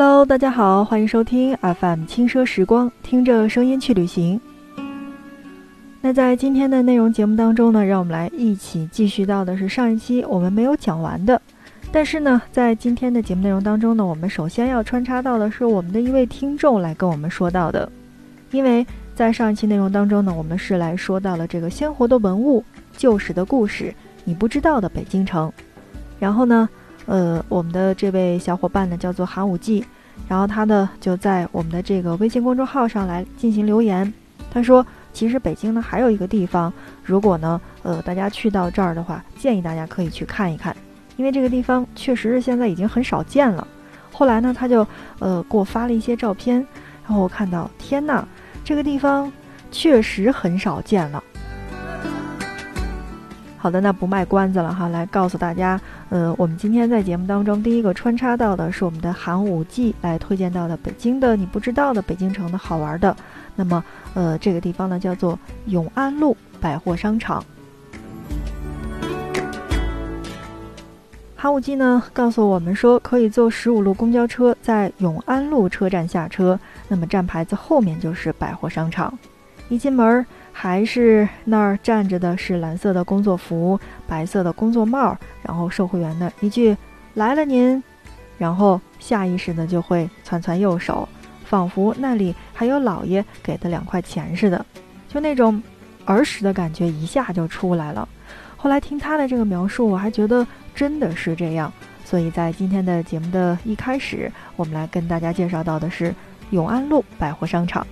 Hello，大家好，欢迎收听 FM 轻奢时光，听着声音去旅行。那在今天的内容节目当中呢，让我们来一起继续到的是上一期我们没有讲完的。但是呢，在今天的节目内容当中呢，我们首先要穿插到的是我们的一位听众来跟我们说到的，因为在上一期内容当中呢，我们是来说到了这个鲜活的文物、旧时的故事，你不知道的北京城。然后呢，呃，我们的这位小伙伴呢叫做韩武纪，然后他呢就在我们的这个微信公众号上来进行留言，他说，其实北京呢还有一个地方，如果呢，呃，大家去到这儿的话，建议大家可以去看一看。因为这个地方确实是现在已经很少见了。后来呢，他就呃给我发了一些照片，然后我看到，天呐，这个地方确实很少见了。好的，那不卖关子了哈，来告诉大家，呃，我们今天在节目当中第一个穿插到的是我们的寒武纪来推荐到的北京的你不知道的北京城的好玩的。那么，呃，这个地方呢叫做永安路百货商场。寒武纪呢告诉我们说，可以坐十五路公交车在永安路车站下车，那么站牌子后面就是百货商场。一进门还是那儿站着的是蓝色的工作服、白色的工作帽，然后售货员的一句“来了您”，然后下意识的就会窜窜右手，仿佛那里还有老爷给的两块钱似的，就那种儿时的感觉一下就出来了。后来听他的这个描述，我还觉得真的是这样。所以在今天的节目的一开始，我们来跟大家介绍到的是永安路百货商场。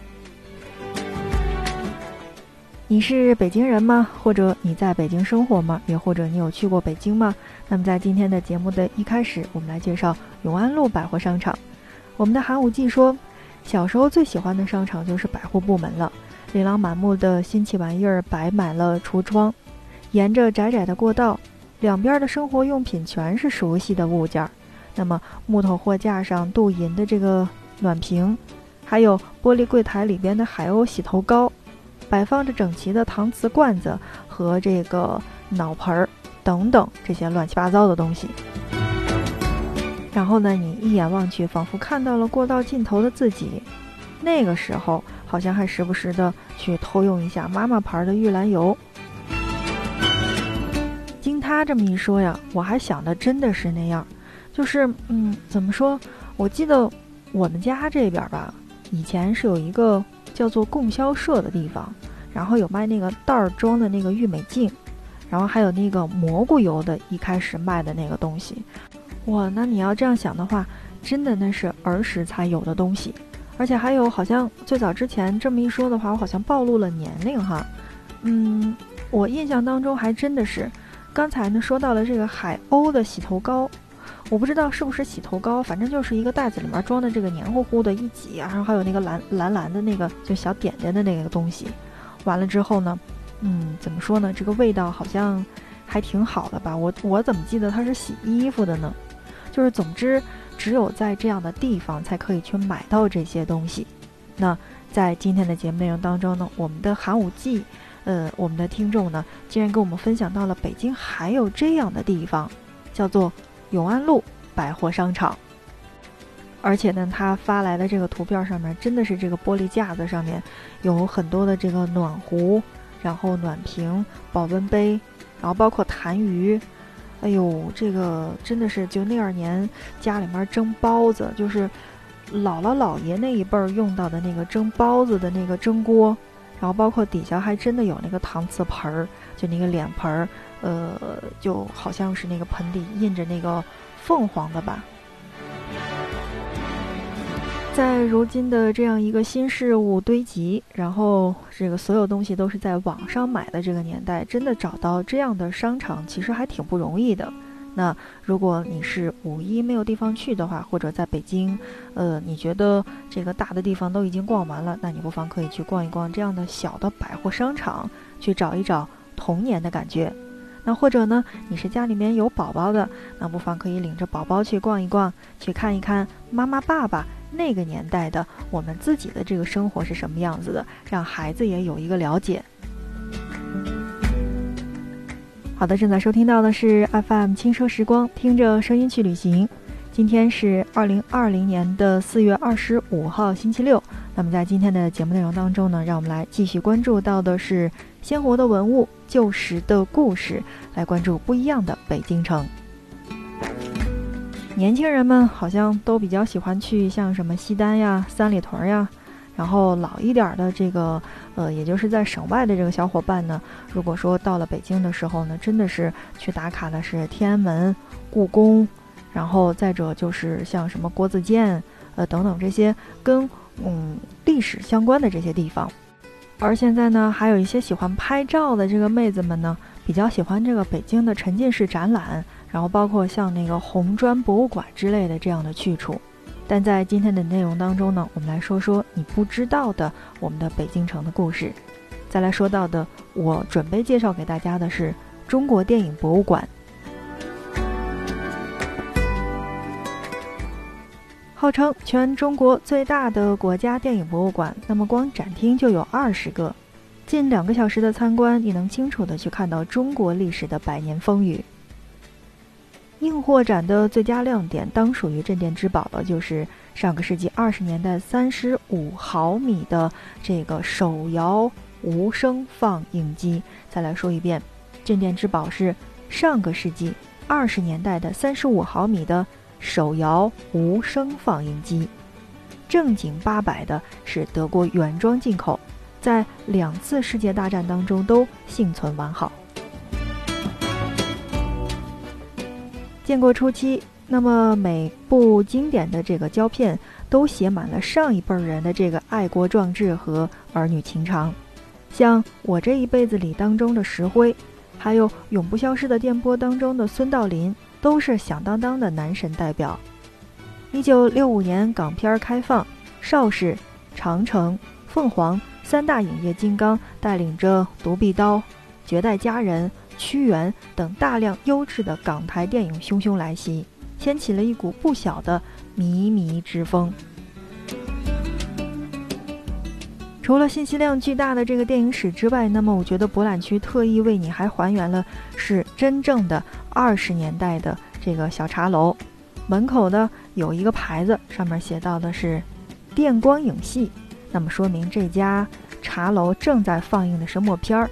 你是北京人吗？或者你在北京生活吗？也或者你有去过北京吗？那么在今天的节目的一开始，我们来介绍永安路百货商场。我们的韩武记说，小时候最喜欢的商场就是百货部门了，琳琅满目的新奇玩意儿摆满了橱窗。沿着窄窄的过道，两边的生活用品全是熟悉的物件儿。那么木头货架上镀银的这个暖瓶，还有玻璃柜台里边的海鸥洗头膏，摆放着整齐的搪瓷罐子和这个脑盆儿等等这些乱七八糟的东西。然后呢，你一眼望去，仿佛看到了过道尽头的自己。那个时候，好像还时不时的去偷用一下妈妈牌的玉兰油。经他这么一说呀，我还想的真的是那样，就是，嗯，怎么说？我记得我们家这边吧，以前是有一个叫做供销社的地方，然后有卖那个袋儿装的那个玉美净，然后还有那个蘑菇油的，一开始卖的那个东西。哇，那你要这样想的话，真的那是儿时才有的东西，而且还有好像最早之前这么一说的话，我好像暴露了年龄哈。嗯，我印象当中还真的是。刚才呢说到了这个海鸥的洗头膏，我不知道是不是洗头膏，反正就是一个袋子里面装的这个黏糊糊的，一挤，然后还有那个蓝蓝蓝的那个就小点点的那个东西。完了之后呢，嗯，怎么说呢？这个味道好像还挺好的吧？我我怎么记得它是洗衣服的呢？就是总之，只有在这样的地方才可以去买到这些东西。那在今天的节目内容当中呢，我们的寒武纪。呃，我们的听众呢，竟然跟我们分享到了北京还有这样的地方，叫做永安路百货商场。而且呢，他发来的这个图片上面，真的是这个玻璃架子上面有很多的这个暖壶，然后暖瓶、保温杯，然后包括痰盂。哎呦，这个真的是就那二年家里面蒸包子，就是姥姥姥爷那一辈儿用到的那个蒸包子的那个蒸锅。然后包括底下还真的有那个搪瓷盆儿，就那个脸盆儿，呃，就好像是那个盆底印着那个凤凰的吧。在如今的这样一个新事物堆积，然后这个所有东西都是在网上买的这个年代，真的找到这样的商场其实还挺不容易的。那如果你是五一没有地方去的话，或者在北京，呃，你觉得这个大的地方都已经逛完了，那你不妨可以去逛一逛这样的小的百货商场，去找一找童年的感觉。那或者呢，你是家里面有宝宝的，那不妨可以领着宝宝去逛一逛，去看一看妈妈爸爸那个年代的我们自己的这个生活是什么样子的，让孩子也有一个了解。好的，正在收听到的是 FM 轻奢时光，听着声音去旅行。今天是二零二零年的四月二十五号，星期六。那么在今天的节目内容当中呢，让我们来继续关注到的是鲜活的文物、旧时的故事，来关注不一样的北京城。年轻人们好像都比较喜欢去像什么西单呀、三里屯呀，然后老一点的这个，呃，也就是在省外的这个小伙伴呢，如果说到了北京的时候呢，真的是去打卡的是天安门、故宫。然后再者就是像什么国子监，呃等等这些跟嗯历史相关的这些地方，而现在呢，还有一些喜欢拍照的这个妹子们呢，比较喜欢这个北京的沉浸式展览，然后包括像那个红砖博物馆之类的这样的去处。但在今天的内容当中呢，我们来说说你不知道的我们的北京城的故事。再来说到的，我准备介绍给大家的是中国电影博物馆。号称全中国最大的国家电影博物馆，那么光展厅就有二十个，近两个小时的参观，你能清楚的去看到中国历史的百年风雨。硬货展的最佳亮点，当属于镇店之宝的，就是上个世纪二十年代三十五毫米的这个手摇无声放映机。再来说一遍，镇店之宝是上个世纪二十年代的三十五毫米的。手摇无声放映机，正经八百的是德国原装进口，在两次世界大战当中都幸存完好。建国初期，那么每部经典的这个胶片都写满了上一辈人的这个爱国壮志和儿女情长，像我这一辈子里当中的石灰，还有永不消失的电波当中的孙道临。都是响当当的男神代表。一九六五年港片开放，邵氏、长城、凤凰三大影业金刚带领着《独臂刀》《绝代佳人》《屈原》等大量优质的港台电影汹汹来袭，掀起了一股不小的靡靡之风。除了信息量巨大的这个电影史之外，那么我觉得博览区特意为你还还原了是真正的二十年代的这个小茶楼，门口呢有一个牌子，上面写到的是电光影戏，那么说明这家茶楼正在放映的是默片儿。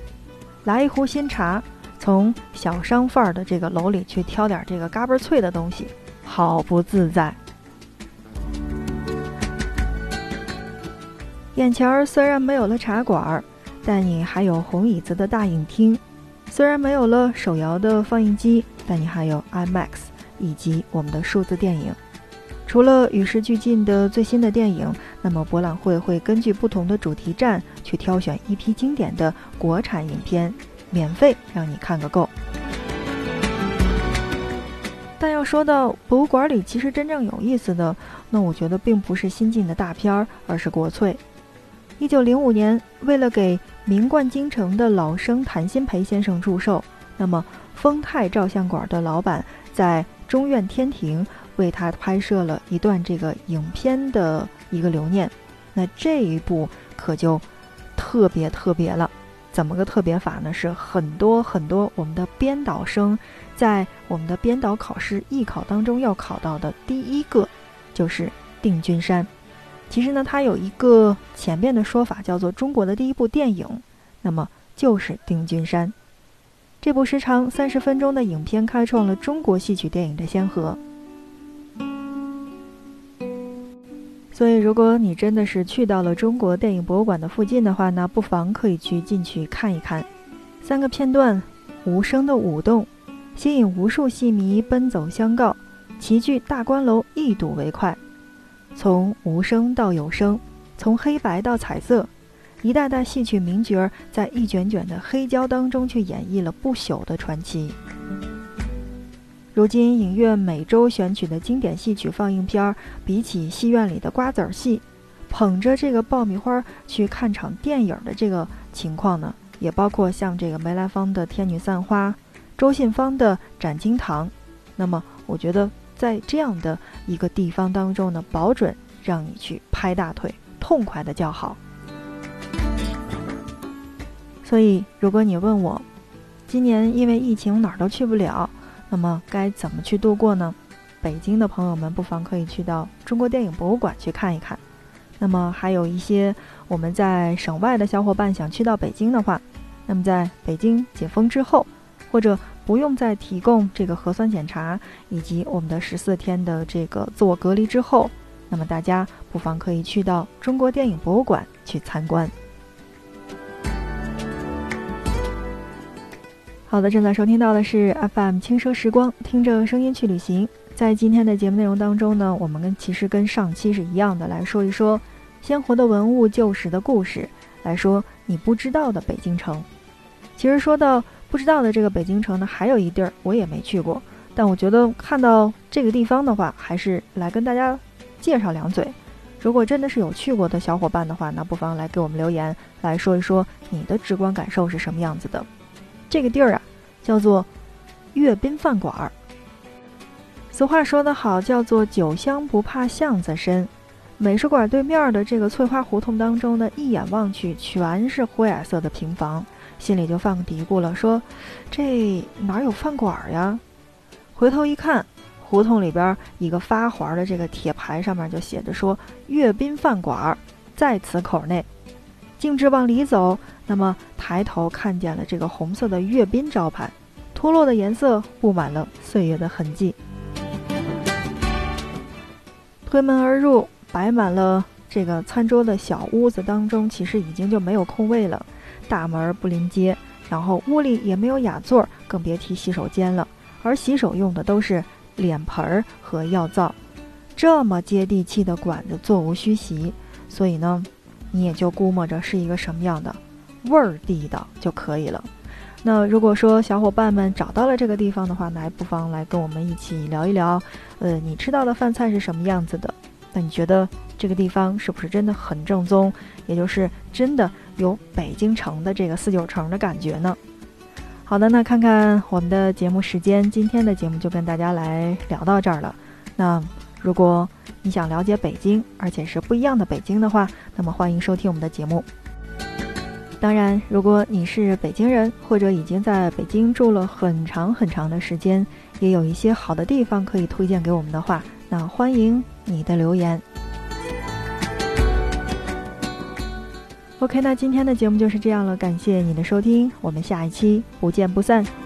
来一壶新茶，从小商贩的这个楼里去挑点这个嘎嘣脆的东西，好不自在。眼前虽然没有了茶馆，但你还有红椅子的大影厅；虽然没有了手摇的放映机，但你还有 IMAX 以及我们的数字电影。除了与时俱进的最新的电影，那么博览会会根据不同的主题站去挑选一批经典的国产影片，免费让你看个够。但要说到博物馆里其实真正有意思的，那我觉得并不是新进的大片儿，而是国粹。一九零五年，为了给名冠京城的老生谭鑫培先生祝寿，那么丰泰照相馆的老板在中院天庭为他拍摄了一段这个影片的一个留念。那这一部可就特别特别了，怎么个特别法呢？是很多很多我们的编导生在我们的编导考试艺考当中要考到的第一个，就是定军山。其实呢，它有一个前面的说法，叫做中国的第一部电影，那么就是《定军山》这部时长三十分钟的影片，开创了中国戏曲电影的先河。所以，如果你真的是去到了中国电影博物馆的附近的话呢，不妨可以去进去看一看。三个片段，无声的舞动，吸引无数戏迷奔走相告，齐聚大观楼一睹为快。从无声到有声，从黑白到彩色，一代代戏曲名角在一卷卷的黑胶当中去演绎了不朽的传奇。如今影院每周选取的经典戏曲放映片儿，比起戏院里的瓜子儿戏，捧着这个爆米花去看场电影的这个情况呢，也包括像这个梅兰芳的《天女散花》，周信芳的《斩金堂》，那么我觉得。在这样的一个地方当中呢，保准让你去拍大腿，痛快的叫好。所以，如果你问我，今年因为疫情哪儿都去不了，那么该怎么去度过呢？北京的朋友们，不妨可以去到中国电影博物馆去看一看。那么还有一些我们在省外的小伙伴想去到北京的话，那么在北京解封之后，或者不用再提供这个核酸检查以及我们的十四天的这个自我隔离之后，那么大家不妨可以去到中国电影博物馆去参观。好的，正在收听到的是 FM 轻奢时光，听着声音去旅行。在今天的节目内容当中呢，我们跟其实跟上期是一样的，来说一说鲜活的文物、旧时的故事，来说你不知道的北京城。其实说到不知道的这个北京城呢，还有一地儿我也没去过，但我觉得看到这个地方的话，还是来跟大家介绍两嘴。如果真的是有去过的小伙伴的话，那不妨来给我们留言，来说一说你的直观感受是什么样子的。这个地儿啊，叫做阅兵饭馆儿。俗话说得好，叫做“酒香不怕巷子深”。美术馆对面的这个翠花胡同当中呢，一眼望去全是灰矮色的平房，心里就犯个嘀咕了，说：“这哪有饭馆呀？”回头一看，胡同里边一个发黄的这个铁牌上面就写着说：“阅兵饭馆在此口内。”径直往里走，那么抬头看见了这个红色的阅兵招牌，脱落的颜色布满了岁月的痕迹。推门而入，摆满了这个餐桌的小屋子当中，其实已经就没有空位了。大门不临街，然后屋里也没有雅座，更别提洗手间了。而洗手用的都是脸盆儿和药皂，这么接地气的馆子，座无虚席。所以呢。你也就估摸着是一个什么样的味儿地道就可以了。那如果说小伙伴们找到了这个地方的话，那还不妨来跟我们一起聊一聊。呃，你吃到的饭菜是什么样子的？那你觉得这个地方是不是真的很正宗？也就是真的有北京城的这个四九城的感觉呢？好的，那看看我们的节目时间，今天的节目就跟大家来聊到这儿了。那如果你想了解北京，而且是不一样的北京的话，那么欢迎收听我们的节目。当然，如果你是北京人，或者已经在北京住了很长很长的时间，也有一些好的地方可以推荐给我们的话，那欢迎你的留言。OK，那今天的节目就是这样了，感谢你的收听，我们下一期不见不散。